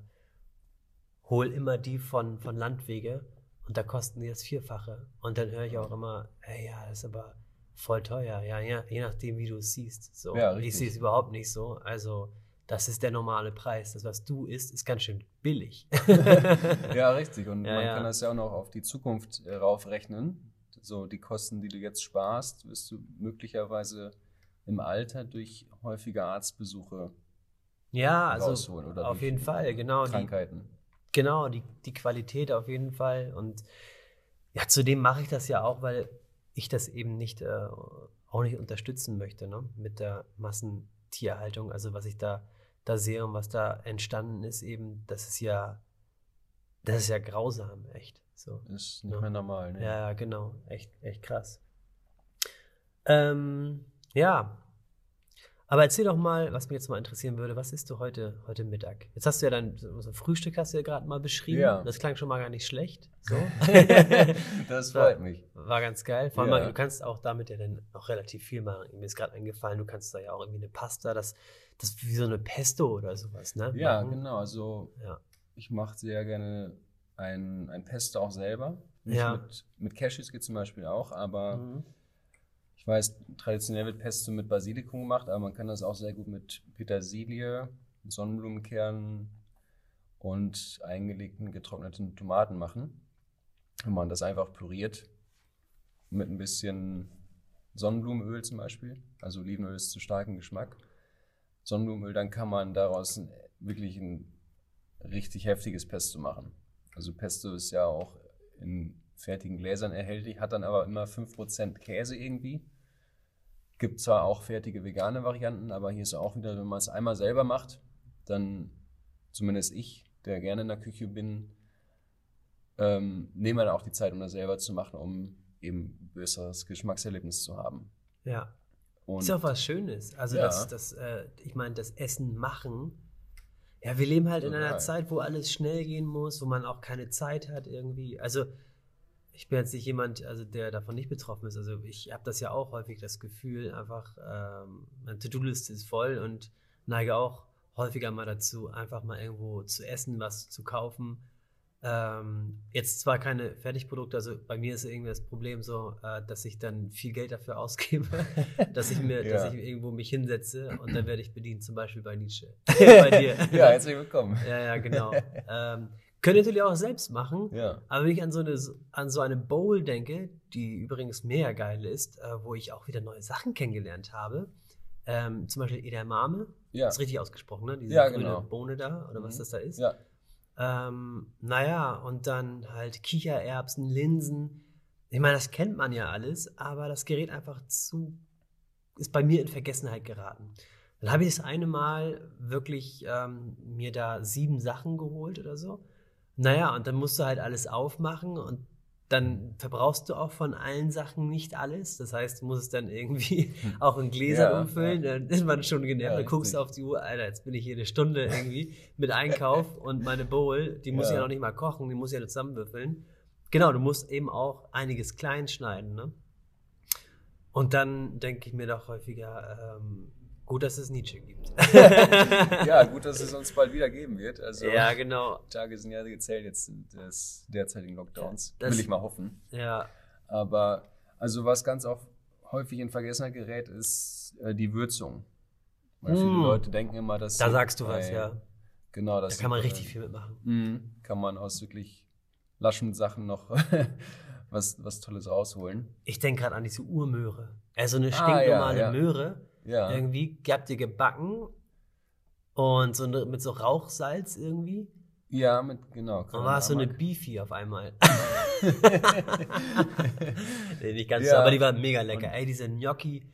hole immer die von, von Landwege und da kosten die das Vierfache. Und dann höre ich auch immer, ey, ja, das ist aber voll teuer. Ja, ja, je nachdem, wie du es siehst. So.
Ja,
ich sehe es überhaupt nicht so. Also, das ist der normale Preis. Das, was du isst, ist ganz schön billig. (laughs)
Ja, richtig. Und (laughs)
Ja,
man
ja.
kann das ja auch noch auf die Zukunft äh, raufrechnen. So die Kosten, die du jetzt sparst, wirst du möglicherweise im Alter durch häufige Arztbesuche
ja, also
rausholen oder
auf jeden Fall, genau. Die,
Krankheiten.
Genau, die, die Qualität auf jeden Fall. Und ja, zudem mache ich das ja auch, weil ich das eben nicht, äh, auch nicht unterstützen möchte, ne? Mit der Massentierhaltung. Also was ich da, da sehe und was da entstanden ist, eben, das ist ja, das ist ja grausam, echt. So.
Ist nicht
Ja.
mehr normal. Ne?
Ja, ja, genau. Echt, echt krass. Ähm, ja. Aber erzähl doch mal, was mich jetzt mal interessieren würde, was isst du heute, heute Mittag? Jetzt hast du ja dein so Frühstück hast du ja gerade mal beschrieben.
Ja.
Das klang schon mal gar nicht schlecht. So. (laughs)
das freut mich.
War ganz geil. Vor allem,
Ja.
du kannst auch damit ja dann auch relativ viel machen. Mir ist gerade eingefallen, du kannst da ja auch irgendwie eine Pasta, das, das ist wie so eine Pesto oder sowas, ne?
Ja,
machen.
genau. Also
Ja.
ich mache sehr gerne ein, ein Pesto auch selber. Nicht
Ja.
Mit, mit Cashews geht zum Beispiel auch, aber
Mhm.
Ich weiß, traditionell wird Pesto mit Basilikum gemacht, aber man kann das auch sehr gut mit Petersilie, Sonnenblumenkernen und eingelegten getrockneten Tomaten machen. Wenn man das einfach püriert mit ein bisschen Sonnenblumenöl zum Beispiel, also Olivenöl ist zu starken Geschmack. Sonnenblumenöl, dann kann man daraus wirklich ein richtig heftiges Pesto machen. Also Pesto ist ja auch in fertigen Gläsern erhältlich, hat dann aber immer 5% Käse irgendwie. Gibt zwar auch fertige vegane Varianten, aber hier ist auch wieder, wenn man es einmal selber macht, dann zumindest ich, der gerne in der Küche bin, ähm, nehme dann auch die Zeit, um das selber zu machen, um eben ein besseres Geschmackserlebnis zu haben.
Ja.
Und
Ist auch was Schönes. Also
Ja.
das, das, äh, ich meine, das Essen machen. Ja, wir leben halt in einer
Total.
Zeit, wo alles schnell gehen muss, wo man auch keine Zeit hat irgendwie. Also ich bin jetzt nicht jemand, also der davon nicht betroffen ist. Also ich habe das ja auch häufig das Gefühl, einfach ähm, meine To-Do-Liste ist voll und neige auch häufiger mal dazu, einfach mal irgendwo zu essen, was zu kaufen. Ähm, jetzt zwar keine Fertigprodukte, also bei mir ist irgendwie das Problem so, äh, dass ich dann viel Geld dafür ausgebe, (laughs) dass ich mir, dass
Ja.
ich irgendwo mich hinsetze und dann werde ich bedient, zum Beispiel bei Nietzsche. (laughs) bei dir.
ja, herzlich willkommen.
ja, ja, genau. (laughs) ähm, können natürlich auch selbst machen,
Ja.
aber wenn ich an so eine, an so eine Bowl denke, die übrigens mega geil ist, äh, wo ich auch wieder neue Sachen kennengelernt habe, ähm, zum Beispiel Edamame,
Ja.
ist richtig ausgesprochen, ne? Diese
Ja,
grüne
genau.
Bohne da, oder was
Mhm.
das da ist.
Ja.
Ähm, naja, und dann halt Kichererbsen, Linsen. Ich meine, das kennt man ja alles, aber das gerät einfach zu, ist bei mir in Vergessenheit geraten. Dann habe ich das eine Mal wirklich ähm, mir da sieben Sachen geholt oder so. Naja, und dann musst du halt alles aufmachen und dann verbrauchst du auch von allen Sachen nicht alles. Das heißt, du musst es dann irgendwie auch in Gläser
Ja,
umfüllen. Dann ist man schon genervt.
Ja,
dann guckst du auf die Uhr, Alter, jetzt bin ich hier eine Stunde irgendwie mit Einkauf (laughs) und meine Bowl, die muss ich
Ja.
ja noch nicht mal kochen, die muss ich ja nur zusammenwürfeln. Genau, du musst eben auch einiges klein schneiden. Ne? Und dann denke ich mir doch häufiger, ähm, gut, dass es Nietzsche gibt. (laughs)
ja, gut, dass es uns bald wieder geben wird. Also
ja, genau.
Tage sind ja gezählt jetzt des derzeitigen Lockdowns.
Das-
Will ich mal hoffen.
Ja,
Aber also was ganz auch häufig in Vergessenheit gerät, ist äh, die Würzung. Weil viele
Mm.
Leute denken immer, dass
da sagst du was,
bei-
ja.
Genau,
Da
das
kann man richtig viel mitmachen.
Mhm. Kann man aus wirklich laschen Sachen noch (laughs) was, was Tolles rausholen.
Ich denke gerade an diese Urmöhre. Also eine
Ah,
stinknormale
ja, ja.
Möhre.
Ja.
Irgendwie habt ihr gebacken und so mit so Rauchsalz irgendwie.
Ja, mit, genau.
Und war es so eine. Beefy auf einmal. (laughs) nee, nicht ganz
Ja.
so, aber die war mega lecker. Ey, diese Gnocchi,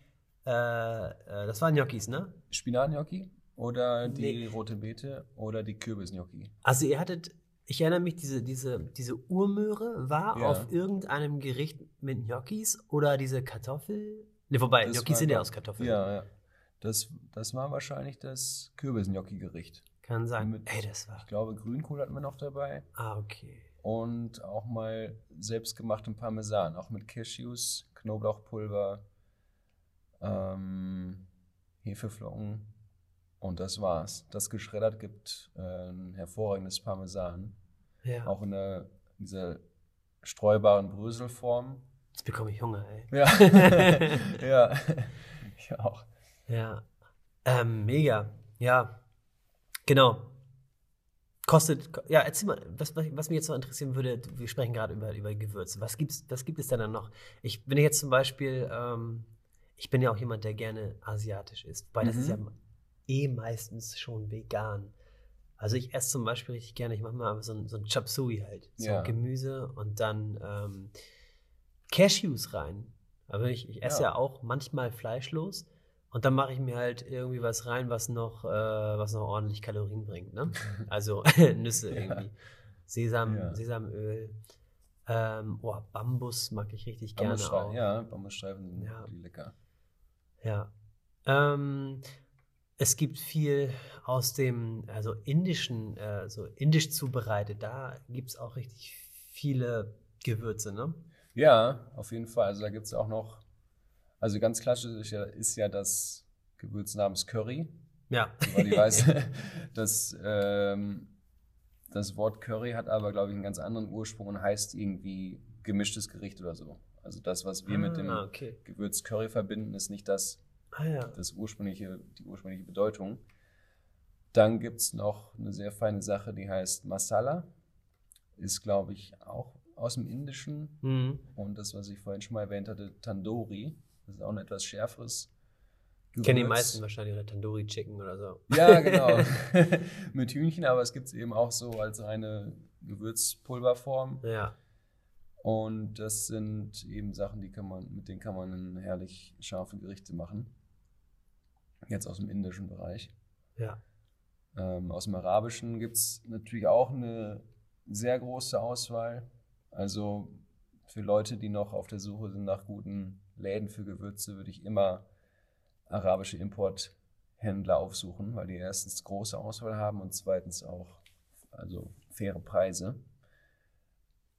äh, äh, das waren Gnocchis, ne?
Spinatgnocchi oder die
Nee.
rote Beete oder die Kürbisgnocchi.
Also ihr hattet, ich erinnere mich, diese, diese, diese Urmöhre war
Ja.
auf irgendeinem Gericht mit Gnocchis oder diese Kartoffel. Ne, Gnocchis
war
sind ja aus Kartoffeln.
Ja, ja. Das, das war wahrscheinlich das Kürbisgnocchi-Gericht.
Kann sein.
Mit-
Ey, das war.
Ich glaube, Grünkohl hatten wir noch dabei.
Ah, okay.
Und auch mal selbstgemachtem Parmesan, auch mit Cashews, Knoblauchpulver, ähm, Hefeflocken. Und das war's. Das geschreddert gibt äh, ein hervorragendes Parmesan.
Ja.
Auch in der, dieser streubaren Bröselform.
Jetzt bekomme ich Hunger, ey.
Ja. (laughs) ja. Ich auch.
Ja. Ähm, mega. Ja. Genau. Kostet, ja, erzähl mal, was, was mich jetzt noch interessieren würde, wir sprechen gerade über, über Gewürze. Was, gibt's, was gibt es denn dann noch? Ich bin jetzt zum Beispiel, ähm, ich bin ja auch jemand, der gerne asiatisch isst, weil das
Mhm.
ist ja eh meistens schon vegan. Also ich esse zum Beispiel richtig gerne, ich mache mal so ein, so ein Chop Suey halt, so
Ja.
Gemüse und dann ähm, Cashews rein. Aber ich, ich esse ja.
Ja.
auch manchmal fleischlos und dann mache ich mir halt irgendwie was rein, was noch, äh, was noch ordentlich Kalorien bringt. Ne? (laughs) Also (laughs) Nüsse
Ja.
irgendwie. Sesam,
Ja.
Sesamöl. Ähm, oh, Bambus mag ich richtig gerne auch.
ja, Bambusstreifen sind
Ja.
lecker.
Ja. Ähm, es gibt viel aus dem, also indischen, äh, so indisch zubereitet. Da gibt es auch richtig viele Gewürze, ne?
Ja, auf jeden Fall. Also da gibt es auch noch, also ganz klassisch ist ja, ist ja das Gewürz namens Curry.
Ja.
Ich (laughs) weiß, das, ähm, das Wort Curry hat aber, glaube ich, einen ganz anderen Ursprung und heißt irgendwie gemischtes Gericht oder so. Also das, was wir mit dem
Ah, okay.
Gewürz Curry verbinden, ist nicht das,
Ah ja.
das ursprüngliche, die ursprüngliche Bedeutung. Dann gibt es noch eine sehr feine Sache, die heißt Masala. Ist, glaube ich, auch aus dem Indischen.
Mhm.
Und das, was ich vorhin schon mal erwähnt hatte, Tandoori. Das ist auch ein etwas schärferes
Kennen die
Gewürz.
meisten wahrscheinlich oder Tandoori Chicken oder so.
Ja, (laughs) genau. (laughs) Mit Hühnchen, aber es gibt es eben auch so als eine Gewürzpulverform.
Ja.
Und das sind eben Sachen, die kann man, mit denen kann man herrlich scharfe Gerichte machen. Jetzt aus dem indischen Bereich.
Ja.
Ähm, aus dem Arabischen gibt es natürlich auch eine sehr große Auswahl. Also für Leute, die noch auf der Suche sind nach guten Läden für Gewürze, würde ich immer arabische Importhändler aufsuchen, weil die erstens große Auswahl haben und zweitens auch also faire Preise.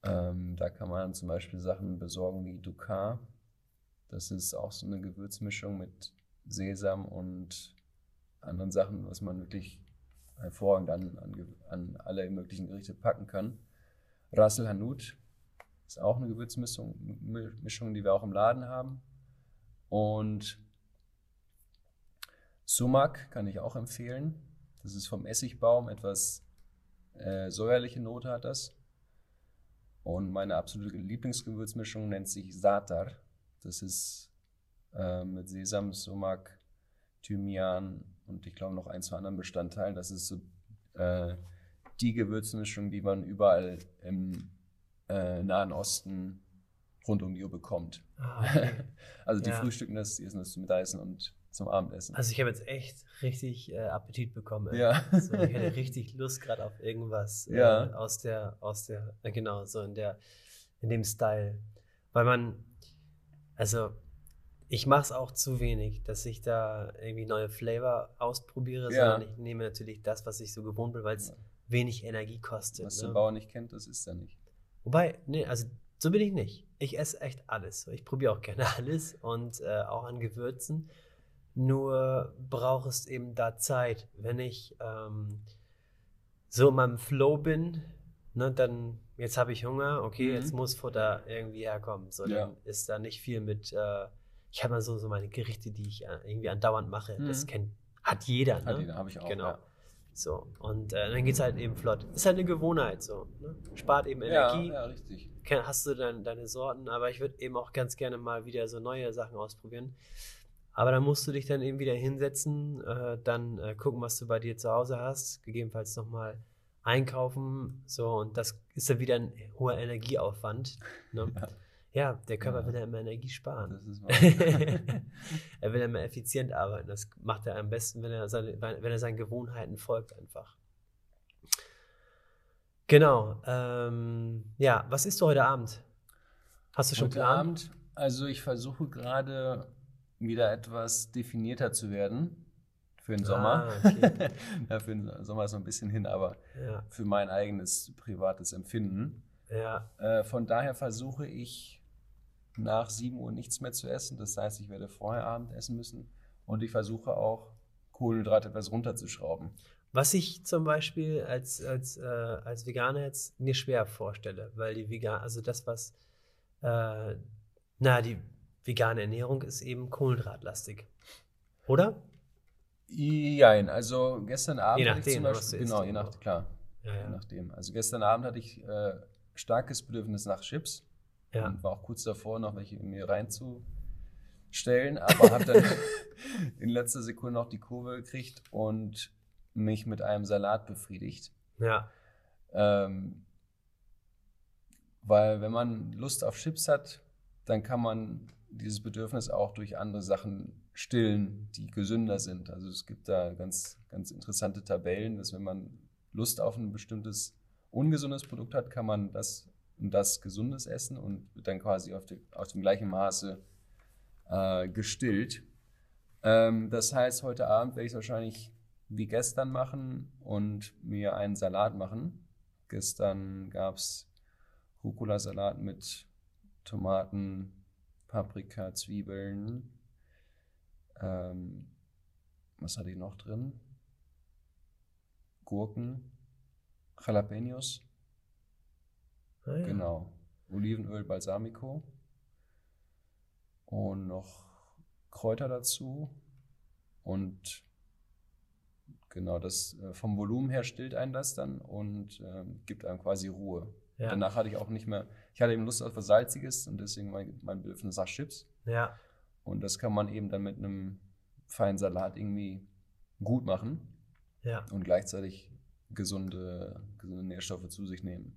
Ähm, da kann man zum Beispiel Sachen besorgen wie Dukat. Das ist auch so eine Gewürzmischung mit Sesam und anderen Sachen, was man wirklich hervorragend an, an, an alle möglichen Gerichte packen kann. Ras el Hanout ist auch eine Gewürzmischung, Mi- Mischung, die wir auch im Laden haben. Und Sumak kann ich auch empfehlen. Das ist vom Essigbaum, etwas äh, säuerliche Note hat das. Und meine absolute Lieblingsgewürzmischung nennt sich Satar. Das ist äh, mit Sesam, Sumak, Thymian und ich glaube noch ein, zwei anderen Bestandteilen. Das ist so äh, die Gewürzmischung, die man überall im äh, Nahen Osten rund um die Uhr bekommt.
Ah, okay. (laughs)
Also die
Ja.
frühstücken das, die essen das zum Mittagessen und zum Abendessen.
Also ich habe jetzt echt richtig äh, Appetit bekommen. ey.
ja.
So, ich hätte richtig Lust gerade auf irgendwas äh,
Ja.
aus der, aus der, äh, genau, so in der, in dem Style. Weil man, also ich mache es auch zu wenig, dass ich da irgendwie neue Flavor ausprobiere,
Ja.
sondern ich nehme natürlich das, was ich so gewohnt bin, weil es
Ja.
wenig Energie kostet.
Was
ne?
der Bauer nicht kennt, das ist er nicht.
Wobei, nee, also so bin ich nicht. Ich esse echt alles. Ich probiere auch gerne (laughs) alles und äh, auch an Gewürzen. Nur braucht es eben da Zeit. Wenn ich ähm, so in meinem Flow bin, ne, dann jetzt habe ich Hunger, okay,
Mhm.
jetzt muss Futter irgendwie herkommen. So,
Ja.
dann ist da nicht viel mit. Äh, ich habe mal so, so meine Gerichte, die ich äh, irgendwie andauernd mache. Das
Mhm.
kennt, hat jeder.
Hat
ne?
jeder, habe ich auch.
Genau.
Ja.
So, und äh, dann geht es halt eben flott. Ist halt eine Gewohnheit so. Ne? Spart eben
Ja,
Energie
ja, richtig.
Ken- hast du dein, deine Sorten, aber ich würde eben auch ganz gerne mal wieder so neue Sachen ausprobieren. Aber dann musst du dich dann eben wieder hinsetzen, äh, dann äh, gucken, was du bei dir zu Hause hast, gegebenenfalls nochmal einkaufen, so und das ist dann wieder ein hoher Energieaufwand. Ne?
Ja.
Ja, der Körper
Ja.
will ja immer Energie sparen.
Das ist wahr. (laughs)
er will immer effizient arbeiten. Das macht er am besten, wenn er, seine, wenn er seinen Gewohnheiten folgt einfach. Genau. Ähm, ja, was isst du heute Abend? Hast du schon
Heute
Plan?
Abend, also ich versuche gerade wieder etwas definierter zu werden für den Sommer.
Ah, okay. (laughs)
ja, für den Sommer ist noch ein bisschen hin, aber
ja,
für mein eigenes privates Empfinden.
ja,
Äh, von daher versuche ich nach 7 Uhr nichts mehr zu essen. Das heißt, ich werde vorher Abend essen müssen. Und ich versuche auch, Kohlenhydrate etwas runterzuschrauben.
Was ich zum Beispiel als, als, äh, als Veganer jetzt mir schwer vorstelle, weil die Vegan, also das, was, äh, na, die vegane Ernährung ist eben kohlenhydratlastig. Oder?
Jein, also gestern Abend
Je
hatte ich
nachdem,
zum Beispiel, genau, je
genau.
nach, klar,
Ja,
je
ja.
nachdem. Also gestern Abend hatte ich äh, starkes Bedürfnis nach Chips
ja.
und war auch kurz davor, noch welche in mir reinzustellen, aber habe dann (laughs) in letzter Sekunde noch die Kurve gekriegt und mich mit einem Salat befriedigt.
Ja,
Ähm, weil wenn man Lust auf Chips hat, dann kann man dieses Bedürfnis auch durch andere Sachen stillen, die gesünder sind. Also es gibt da ganz, ganz interessante Tabellen, dass wenn man Lust auf ein bestimmtes ungesundes Produkt hat, kann man das und das Gesundes essen und wird dann quasi auf, dem- auf dem gleichen Maße äh, gestillt. Ähm, das heißt, heute Abend werde ich es wahrscheinlich wie gestern machen und mir einen Salat machen. Gestern gab es Rucola-Salat mit Tomaten, Paprika, Zwiebeln. Ähm, was hatte ich noch drin? Gurken, Jalapenos,
Ah, ja.
genau. Olivenöl, Balsamico und noch Kräuter dazu und genau das äh, vom Volumen her stillt einen das dann und ähm, gibt einem quasi Ruhe.
Ja.
Danach hatte ich auch nicht mehr, ich hatte eben Lust auf was Salziges und deswegen mein, mein Bedürfnis nach Chips.
Ja,
Und das kann man eben dann mit einem feinen Salat irgendwie gut machen
ja.
und gleichzeitig gesunde, gesunde Nährstoffe zu sich nehmen.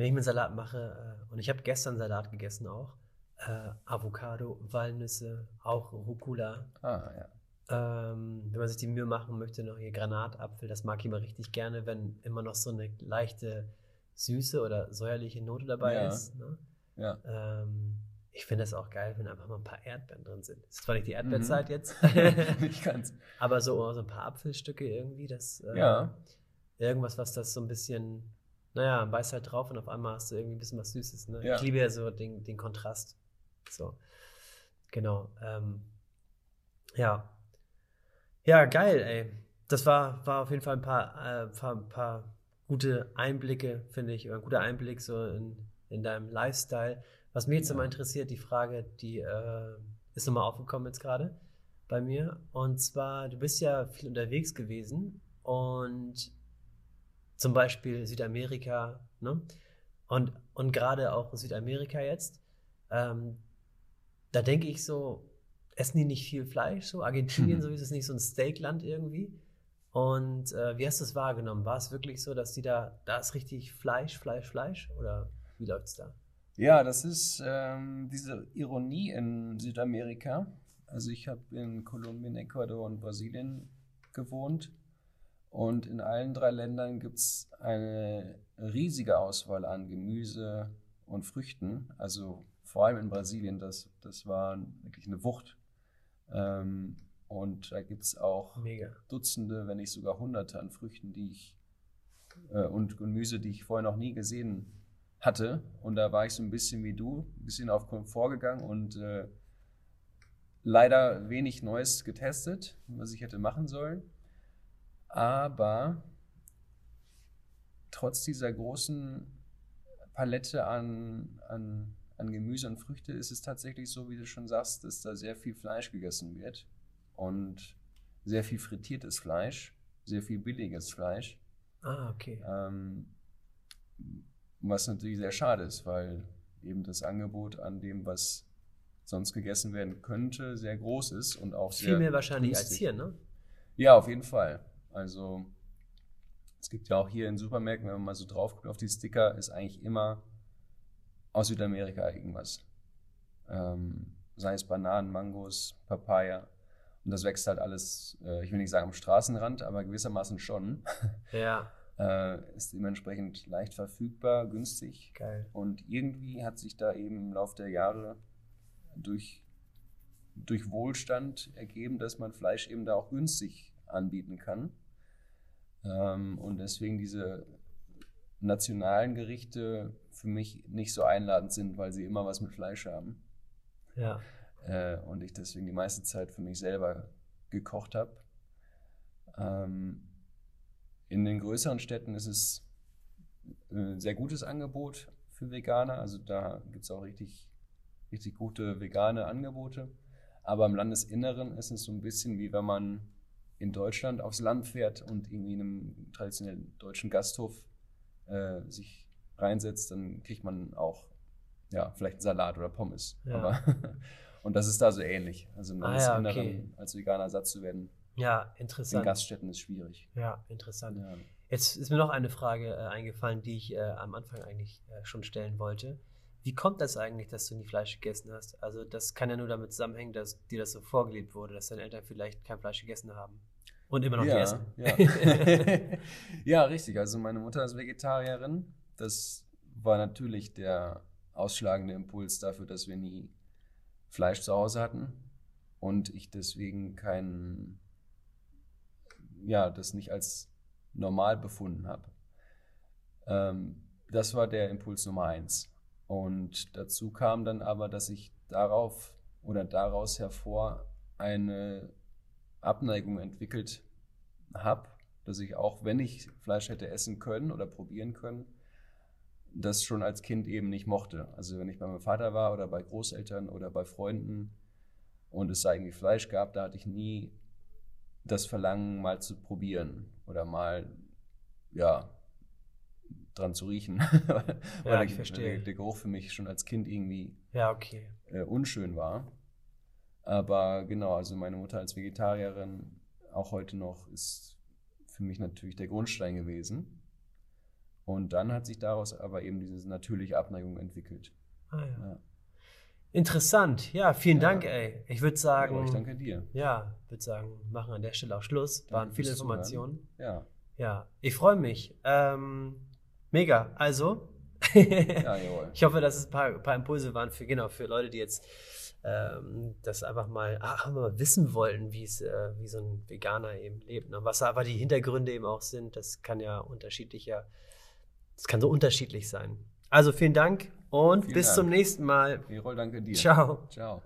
Wenn ich mir einen Salat mache, äh, und ich habe gestern Salat gegessen auch, äh, Avocado, Walnüsse, auch Rucola.
Ah, ja.
Ähm, wenn man sich die Mühe machen möchte, noch hier Granatapfel, das mag ich immer richtig gerne, wenn immer noch so eine leichte süße oder säuerliche Note dabei
Ja.
ist. Ne?
Ja.
Ähm, ich finde das auch geil, wenn einfach mal ein paar Erdbeeren drin sind. Ist zwar nicht die Erdbeerzeit
Mhm.
jetzt, (laughs) (laughs)
Nicht ganz.
aber so, so ein paar Apfelstücke irgendwie, das äh,
Ja.
irgendwas, was das so ein bisschen, naja, beißt halt drauf und auf einmal hast du irgendwie ein bisschen was Süßes. Ne?
Ja.
Ich liebe ja so den, den Kontrast. So, genau. Ähm, ja. Ja, geil, ey. Das war, war auf jeden Fall ein paar, äh, paar, paar gute Einblicke, finde ich, oder ein guter Einblick so in, in deinem Lifestyle. Was mich jetzt
Ja.
immer interessiert, die Frage, die äh, ist nochmal aufgekommen jetzt gerade bei mir. Und zwar, du bist ja viel unterwegs gewesen und zum Beispiel Südamerika, ne? Und, und gerade auch Südamerika jetzt, ähm, da denke ich so, essen die nicht viel Fleisch? So Argentinien,
Mhm.
so ist es nicht so ein Steakland irgendwie. Und äh, wie hast du es wahrgenommen? War es wirklich so, dass die da, da ist richtig Fleisch, Fleisch, Fleisch? Oder wie läuft es da?
Ja, das ist ähm, diese Ironie in Südamerika. Also ich habe in Kolumbien, Ecuador und Brasilien gewohnt und in allen drei Ländern gibt es eine riesige Auswahl an Gemüse und Früchten. Also vor allem in Brasilien, das, das war wirklich eine Wucht. Ähm, und da gibt es auch
Mega.
Dutzende, wenn nicht sogar Hunderte an Früchten, die ich äh, und Gemüse, die ich vorher noch nie gesehen hatte. Und da war ich so ein bisschen wie du, ein bisschen auf Komfort gegangen und äh, leider wenig Neues getestet, was ich hätte machen sollen. Aber trotz dieser großen Palette an, an, an Gemüse und Früchte ist es tatsächlich so, wie du schon sagst, dass da sehr viel Fleisch gegessen wird und sehr viel frittiertes Fleisch, sehr viel billiges Fleisch.
Ah, okay.
Ähm, was natürlich sehr schade ist, weil eben das Angebot an dem, was sonst gegessen werden könnte, sehr groß ist und auch sehr
Viel mehr wahrscheinlich als
günstig.
hier, ne?
Ja, auf jeden Fall. Also es gibt ja auch hier in Supermärkten, wenn man mal so drauf guckt auf die Sticker, ist eigentlich immer aus Südamerika irgendwas. Ähm, sei es Bananen, Mangos, Papaya. Und das wächst halt alles, äh, ich will nicht sagen am Straßenrand, aber gewissermaßen schon. (laughs)
Ja,
äh, ist dementsprechend leicht verfügbar, günstig.
geil.
Und irgendwie hat sich da eben im Laufe der Jahre durch, durch Wohlstand ergeben, dass man Fleisch eben da auch günstig anbieten kann. Ähm, und deswegen diese nationalen Gerichte für mich nicht so einladend sind, weil sie immer was mit Fleisch haben.
Ja.
Äh, und ich deswegen die meiste Zeit für mich selber gekocht habe. Ähm, in den größeren Städten ist es ein sehr gutes Angebot für Veganer. Also da gibt es auch richtig, richtig gute vegane Angebote. Aber im Landesinneren ist es so ein bisschen wie wenn man in Deutschland aufs Land fährt und irgendwie in einem traditionellen deutschen Gasthof äh, sich reinsetzt, dann kriegt man auch ja, vielleicht einen Salat oder Pommes.
Ja.
Aber, (laughs) und das ist da so ähnlich. Also
Ah ja, okay.
als Veganer satt zu werden,
Ja,
in
interessant.
Gaststätten ist schwierig.
Ja, interessant.
Ja.
Jetzt ist mir noch eine Frage äh, eingefallen, die ich äh, am Anfang eigentlich äh, schon stellen wollte. Wie kommt das eigentlich, dass du nie Fleisch gegessen hast? Also das kann ja nur damit zusammenhängen, dass dir das so vorgelebt wurde, dass deine Eltern vielleicht kein Fleisch gegessen haben und immer noch
ja,
essen.
Ja. (laughs) ja, richtig. Also meine Mutter ist Vegetarierin. Das war natürlich der ausschlagende Impuls dafür, dass wir nie Fleisch zu Hause hatten und ich deswegen kein, ja, das nicht als normal befunden habe. Ähm, das war der Impuls Nummer eins. Und dazu kam dann aber, dass ich darauf oder daraus hervor eine Abneigung entwickelt habe, dass ich auch, wenn ich Fleisch hätte essen können oder probieren können, das schon als Kind eben nicht mochte. Also wenn ich bei meinem Vater war oder bei Großeltern oder bei Freunden und es da irgendwie Fleisch gab, da hatte ich nie das Verlangen, mal zu probieren oder mal, ja, dran zu riechen. (laughs) weil
Ja,
der,
ich verstehe.
Der, der Geruch für mich schon als Kind irgendwie
Ja, okay.
äh, unschön war. Aber genau, also meine Mutter als Vegetarierin, auch heute noch, ist für mich natürlich der Grundstein gewesen. Und dann hat sich daraus aber eben diese natürliche Abneigung entwickelt.
Ah, ja.
Ja.
Interessant. Ja, vielen
Ja.
Dank, ey. Ich würde sagen,
Aber ich danke dir.
ja, würde sagen, machen an der Stelle auch Schluss. Waren
Danke
viele
fürs Zuhören.
Informationen.
Ja,
Ja, ich freue mich. Ähm, mega. Also, (laughs)
ja jawohl.
ich hoffe, dass es ein paar, paar Impulse waren für genau für Leute, die jetzt ähm, das einfach mal, ach, mal wissen wollten, wie es, äh, wie so ein Veganer eben lebt. Ne? Was aber die Hintergründe eben auch sind, das kann ja unterschiedlicher, das kann so unterschiedlich sein. Also vielen Dank und
Vielen
bis
Dank.
zum nächsten Mal.
Erol, danke dir.
Ciao.
Ciao.